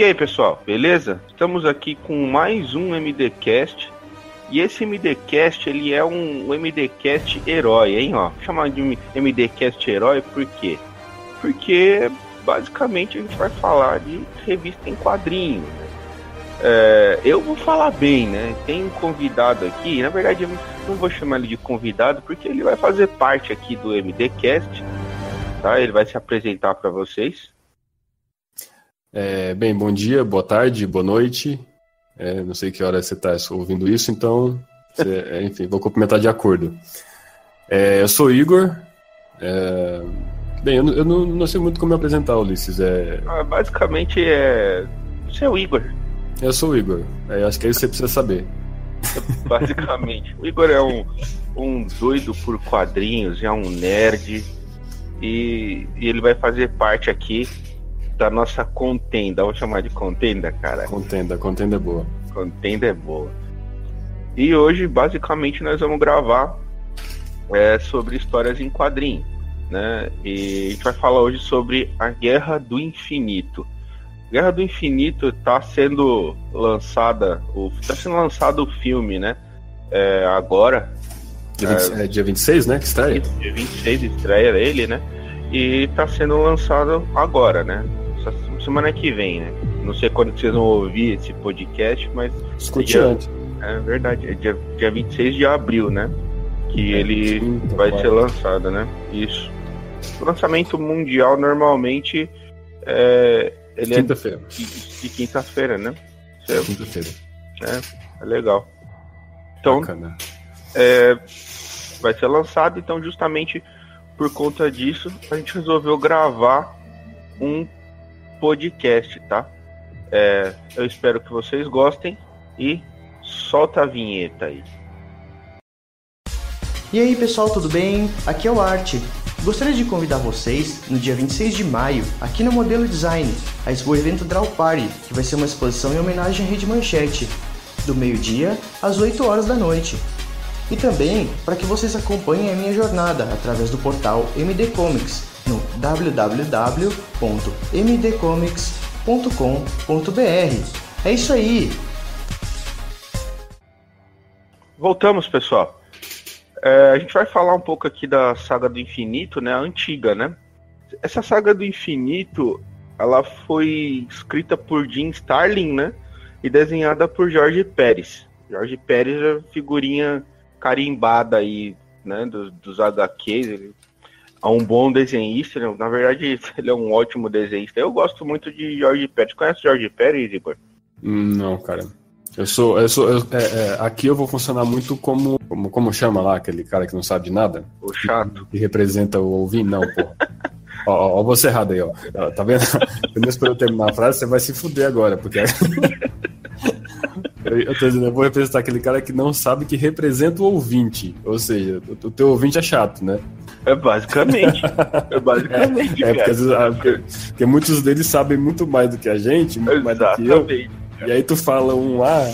E aí, pessoal, beleza? Estamos aqui com mais um MDcast. E esse MDcast, ele é um, MDcast herói, hein, ó. Chamar de MDcast herói por quê? Porque basicamente a gente vai falar de revista em quadrinhos. Né? É, eu vou falar bem, né? Tem um convidado aqui, na verdade eu não vou chamar ele de convidado porque ele vai fazer parte aqui do MDcast, tá? Ele vai se apresentar para vocês. É, bem, bom dia, boa tarde, boa noite. É, não sei que hora você está ouvindo isso, então, você, é, enfim, vou cumprimentar de acordo. É, eu sou Igor. É, bem, eu, eu não, não, sei muito como me apresentar, Ulisses. É... Ah, basicamente é. Você é o Igor. Eu sou o Igor. É, acho que é isso que você precisa saber. Basicamente. o Igor é um, um doido por quadrinhos, é um nerd. E, e ele vai fazer parte aqui da nossa contenda. Vamos chamar de contenda, cara? Contenda, contenda é boa. Contenda é boa. E hoje, basicamente, nós vamos gravar é, sobre histórias em quadrinhos. Né? E a gente vai falar hoje sobre a Guerra do Infinito. Guerra do Infinito está sendo lançada, está sendo lançado o filme, né? É, agora. Dia, 20, é, dia 26, né? Que estreia? Dia 26 estreia ele, né? E está sendo lançado agora, né? Semana que vem, né? Não sei quando vocês vão ouvir esse podcast, mas. Escute antes. É verdade, é dia, dia 26 de abril, né? Que é, ele quinta, vai ser lançado, né? Isso. O lançamento mundial normalmente é. Ele é quinta-feira. É de, de quinta-feira, né? Quinta-feira. É, é legal. Então, é, vai ser lançado, então justamente por conta disso, a gente resolveu gravar um podcast, tá? É, eu espero que vocês gostem e solta a vinheta aí. E aí pessoal, tudo bem? Aqui é o Arte. Gostaria de convidar vocês no dia 26 de maio, aqui no Modelo Design, a Expo Evento Draw Party, que vai ser uma exposição em homenagem à Rede Manchete, do meio-dia às 8 horas da noite. E também para que vocês acompanhem a minha jornada através do portal MD Comics, no www.mdcomics.com.br. É isso aí! Voltamos, pessoal. É, a gente vai falar um pouco aqui da saga do infinito, né? A antiga, né? Essa saga do infinito, ela foi escrita por Jim Starlin, né? E desenhada por Jorge Pérez. Jorge Pérez é figurinha carimbada aí, né? Dos, dos HQs. Ele a um bom desenhista, né? na verdade ele é um ótimo desenhista. Eu gosto muito de Jorge Pérez. Conhece Jorge Pérez, Igor? Não, cara. Eu sou, eu sou, eu, é, é, aqui eu vou funcionar muito como, como, como chama lá aquele cara que não sabe de nada? O chato. Que, que representa o ouvinte, não, pô. ó, ó, ó, você errado aí, ó. Tá vendo? Primeiro para eu terminar a frase, você vai se fuder agora, porque Eu, tô dizendo, eu vou representar aquele cara que não sabe que representa o ouvinte. Ou seja, o, teu ouvinte é chato, né? É basicamente. É basicamente. É, é porque, vezes, ah, porque, porque, muitos deles sabem muito mais do que a gente, muito mais do que eu. E aí tu fala um lá,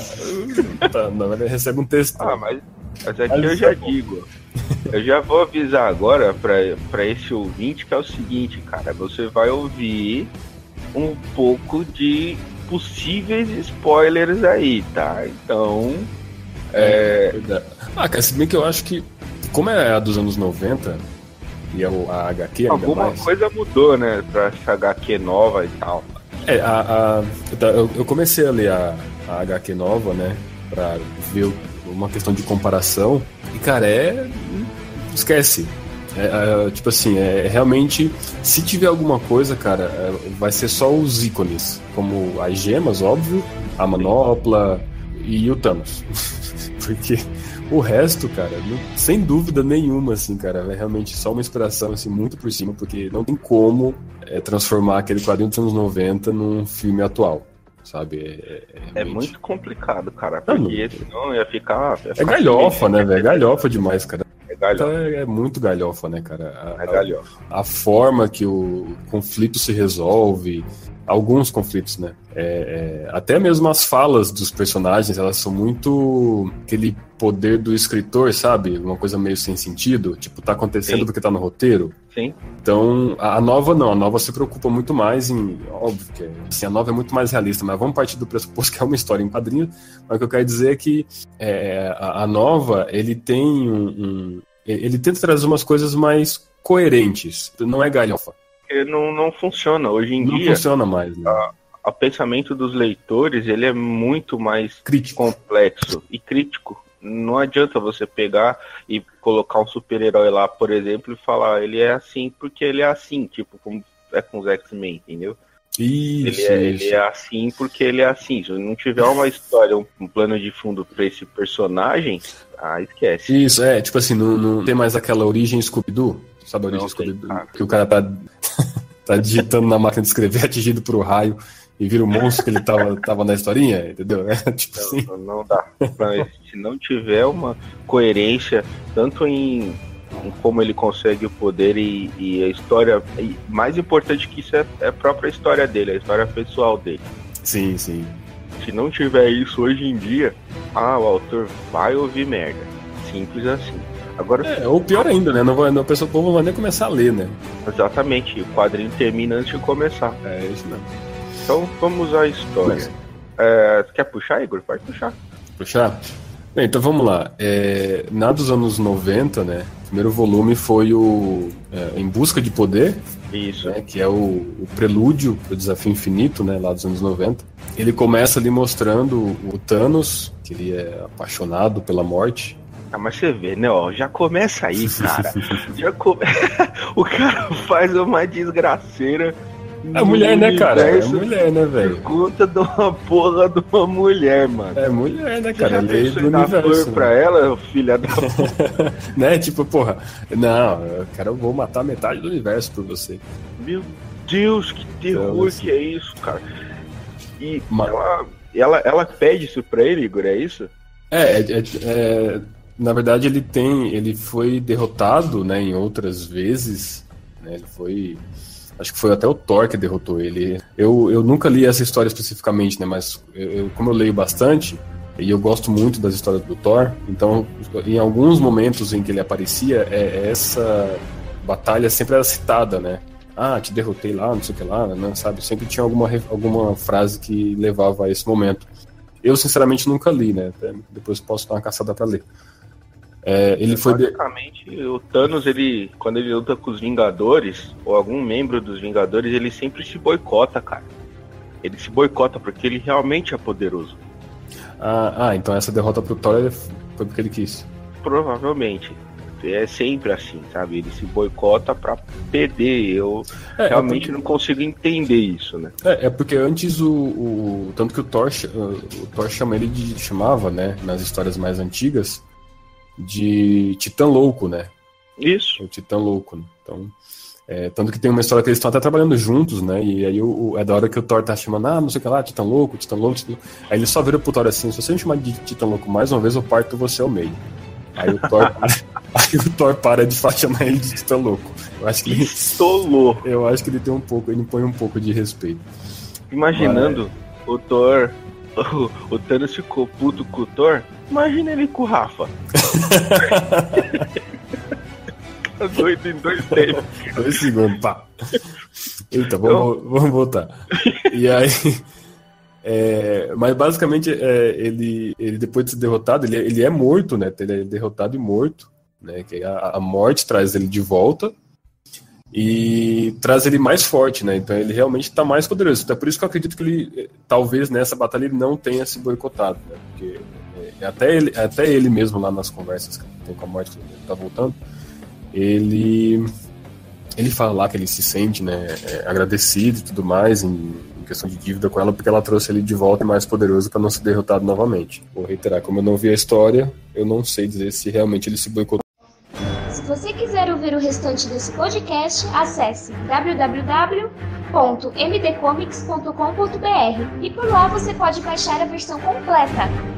ah, tá, não, recebe um texto. Ah, mas, mas aqui eu já digo. Eu já vou avisar agora para esse ouvinte que é o seguinte, cara, você vai ouvir um pouco de possíveis spoilers aí, tá? Então. É... é ah, cara, se bem que eu acho que, como é a dos anos 90, e é a HQ Alguma mais... coisa mudou, né? Pra essa HQ nova e tal. É, a, a eu, eu, comecei a ler a, a HQ nova, né? Pra ver uma questão de comparação. E, cara, é. Esquece. É, é, tipo assim, é realmente. Se tiver alguma coisa, cara, é, vai ser só os ícones. Como as gemas, óbvio, a manopla e o Thanos. Porque o resto, cara, não, sem dúvida nenhuma, assim, cara, é realmente só uma inspiração, assim, muito por cima, porque não tem como é, transformar aquele quadrinho dos anos 90 num filme atual, sabe? É, é, é é muito complicado, cara, porque não, senão ia ficar... Ia é galhofa, né, velho? É galhofa demais, cara. É, galhofa. Então, é, muito galhofa, né, cara? A, é galhofa. A, a forma que o conflito se resolve, alguns conflitos, né? É, é, até mesmo as falas dos personagens, elas são muito aquele poder do escritor, sabe? Uma coisa meio sem sentido, tipo, tá acontecendo Sim. porque tá no roteiro. Sim. Então, a nova não, a nova se preocupa muito mais em. Óbvio que assim, a nova é muito mais realista, mas vamos partir do pressuposto que é uma história em quadrinho. Mas o que eu quero dizer é que é, a, a, nova, ele tem um, um, Ele tenta trazer umas coisas mais coerentes. Não é galhofa. Não, não funciona. Hoje em não dia. Não funciona mais. Né? A, o pensamento dos leitores ele é muito mais crítico. complexo e crítico não adianta você pegar e colocar um super-herói lá, por exemplo, e falar ele é assim porque ele é assim, tipo, como é com os X-Men, entendeu? Isso ele, é, ele é assim porque ele é assim. Se não tiver uma história, um, plano de fundo para esse personagem, ah, esquece. Isso, é, tipo assim, não, não tem mais aquela origem Scooby-Doo, sabe a origem Scooby-Doo? Que o cara tá, tá digitando na máquina de escrever, atingido por um raio e vira o monstro que ele tava, tava na historinha, entendeu? Tipo não, assim. não dá. Se não tiver uma coerência, tanto em, em como ele consegue o poder e, e a história. E mais importante que isso é, é, a própria história dele, a história pessoal dele. Sim, sim. Se não tiver isso hoje em dia, ah, o autor vai ouvir merda. Simples assim. Agora, é, ou pior ainda, né? Não vai, não, a pessoa não vai nem começar a ler, né? Exatamente. O quadrinho termina antes de começar. É isso mesmo. Então vamos à história. É, quer puxar, Igor? Pode puxar. Puxar? Bem, então vamos lá. É, na dos anos 90, né? O primeiro volume foi o é, Em Busca de Poder. Isso. Né, que é o, o prelúdio do Desafio Infinito, né? Lá dos anos 90. Ele começa ali mostrando o Thanos, que ele é apaixonado pela morte. Ah, mas você vê, né, ó, já começa aí, cara. já come... o cara faz uma desgraceira é mulher, né, cara? É mulher, né, velho? Conta de uma porra de uma mulher, mano. É mulher, né, cara? Você lei do universo. Né? pra ela, filha da Né, tipo, porra, não, cara, eu vou matar metade do universo por você. Meu Deus, que terror então, assim... que é isso, cara. E ela, ela, ela pede isso pra ele, Igor, é isso? É, é, é, na verdade ele tem, ele foi derrotado, né, em outras vezes, né, ele foi Acho que foi até o Thor que derrotou ele. Eu, eu nunca li essa história especificamente, né? Mas eu, como eu leio bastante, e eu gosto muito das histórias do Thor, então em alguns momentos em que ele aparecia, é, essa batalha sempre era citada, né? Ah, te derrotei lá, não sei o que lá, né? Sabe? Sempre tinha alguma, alguma frase que levava a esse momento. Eu, sinceramente, nunca li, né? Depois posso dar uma caçada para ler. É, ele foi basicamente o Thanos ele quando ele luta com os Vingadores ou algum membro dos Vingadores ele sempre se boicota, cara. Ele se boicota porque ele realmente é poderoso. Ah, ah então essa derrota pro Thor foi porque ele quis. Provavelmente. É sempre assim, sabe? Ele se boicota para perder. Eu é realmente é porque... não consigo entender isso, né? É, é porque antes o, o, tanto que o Thor, o Thor chama ele de chamava, né, nas histórias mais antigas, de Titã Louco, né? Isso. O Titã Louco. Né? Então, é, tanto que tem uma história que eles estão até trabalhando juntos, né? E aí o, o, é da hora que o Thor tá chamando, ah, não sei o que lá, Titã Louco, Titã Louco, Titã. Aí ele só vira pro Thor assim, se você me chamar de Titã Louco mais uma vez, eu parto você ao meio. Aí o Thor, aí o Thor para de chamar ele de Titã Louco. Eu acho que ele. Estolou. Eu acho que ele tem um pouco, ele põe um pouco de respeito. Imaginando Mas... o Thor o, o Thanos ficou puto com o Thor, imagina ele com o Rafa. tá doido em dois tempos. Dois segundos, pá. Eita, vamos, então... vamos voltar. E aí. É, mas basicamente é, ele, ele depois de ser derrotado, ele, ele é morto, né? Ele é derrotado e morto. Né? Que a, a morte traz ele de volta e traz ele mais forte, né? Então ele realmente está mais poderoso. Então é por isso que eu acredito que ele, talvez nessa batalha, ele não tenha se boicotado, né? Porque é, até, ele, até ele mesmo lá nas conversas que tem com a morte, ele tá voltando, ele ele fala lá que ele se sente, né, é, agradecido e tudo mais em, em, questão de dívida com ela, porque ela trouxe ele de volta mais poderoso para não ser derrotado novamente. Vou reiterar, como eu não vi a história, eu não sei dizer se realmente ele se boicotou ouvir o restante desse podcast, acesse www.mdcomics.com.br e por lá você pode baixar a versão completa.